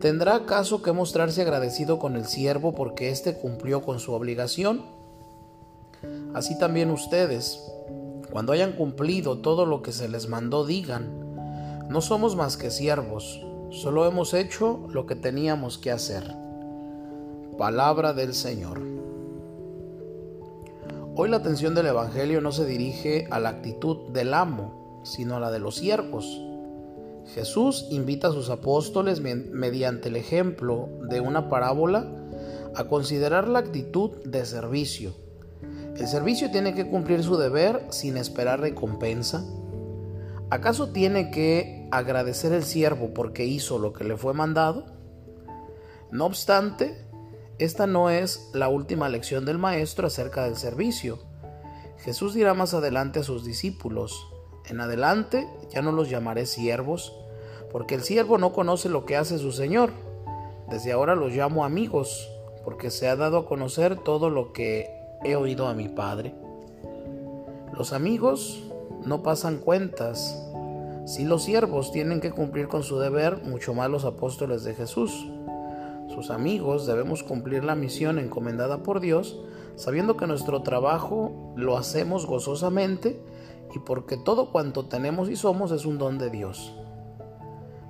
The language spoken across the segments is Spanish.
¿Tendrá acaso que mostrarse agradecido con el siervo porque éste cumplió con su obligación? Así también ustedes, cuando hayan cumplido todo lo que se les mandó, digan, no somos más que siervos, solo hemos hecho lo que teníamos que hacer. Palabra del Señor. Hoy la atención del Evangelio no se dirige a la actitud del amo, sino a la de los siervos. Jesús invita a sus apóstoles mediante el ejemplo de una parábola a considerar la actitud de servicio. ¿El servicio tiene que cumplir su deber sin esperar recompensa? ¿Acaso tiene que agradecer el siervo porque hizo lo que le fue mandado? No obstante, esta no es la última lección del Maestro acerca del servicio. Jesús dirá más adelante a sus discípulos, en adelante ya no los llamaré siervos, porque el siervo no conoce lo que hace su Señor. Desde ahora los llamo amigos, porque se ha dado a conocer todo lo que he oído a mi Padre. Los amigos no pasan cuentas. Si los siervos tienen que cumplir con su deber, mucho más los apóstoles de Jesús. Sus amigos debemos cumplir la misión encomendada por Dios, sabiendo que nuestro trabajo lo hacemos gozosamente y porque todo cuanto tenemos y somos es un don de Dios.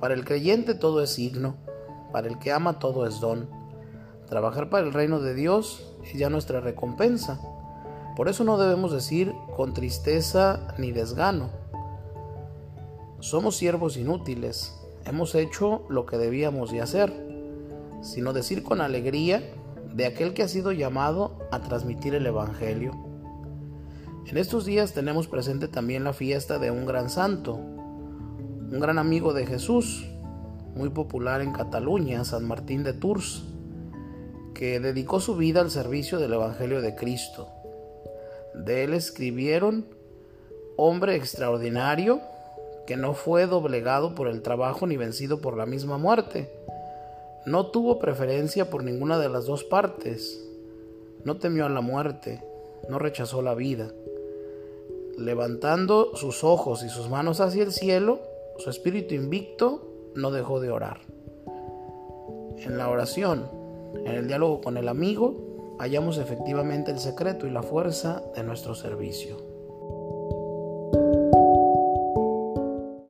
Para el creyente todo es signo, para el que ama todo es don. Trabajar para el reino de Dios es ya nuestra recompensa. Por eso no debemos decir con tristeza ni desgano. Somos siervos inútiles, hemos hecho lo que debíamos de hacer, sino decir con alegría de aquel que ha sido llamado a transmitir el Evangelio. En estos días tenemos presente también la fiesta de un gran santo, un gran amigo de Jesús, muy popular en Cataluña, San Martín de Tours, que dedicó su vida al servicio del Evangelio de Cristo. De él escribieron, hombre extraordinario, que no fue doblegado por el trabajo ni vencido por la misma muerte. No tuvo preferencia por ninguna de las dos partes. No temió a la muerte, no rechazó la vida levantando sus ojos y sus manos hacia el cielo, su espíritu invicto no dejó de orar. En la oración, en el diálogo con el amigo, hallamos efectivamente el secreto y la fuerza de nuestro servicio.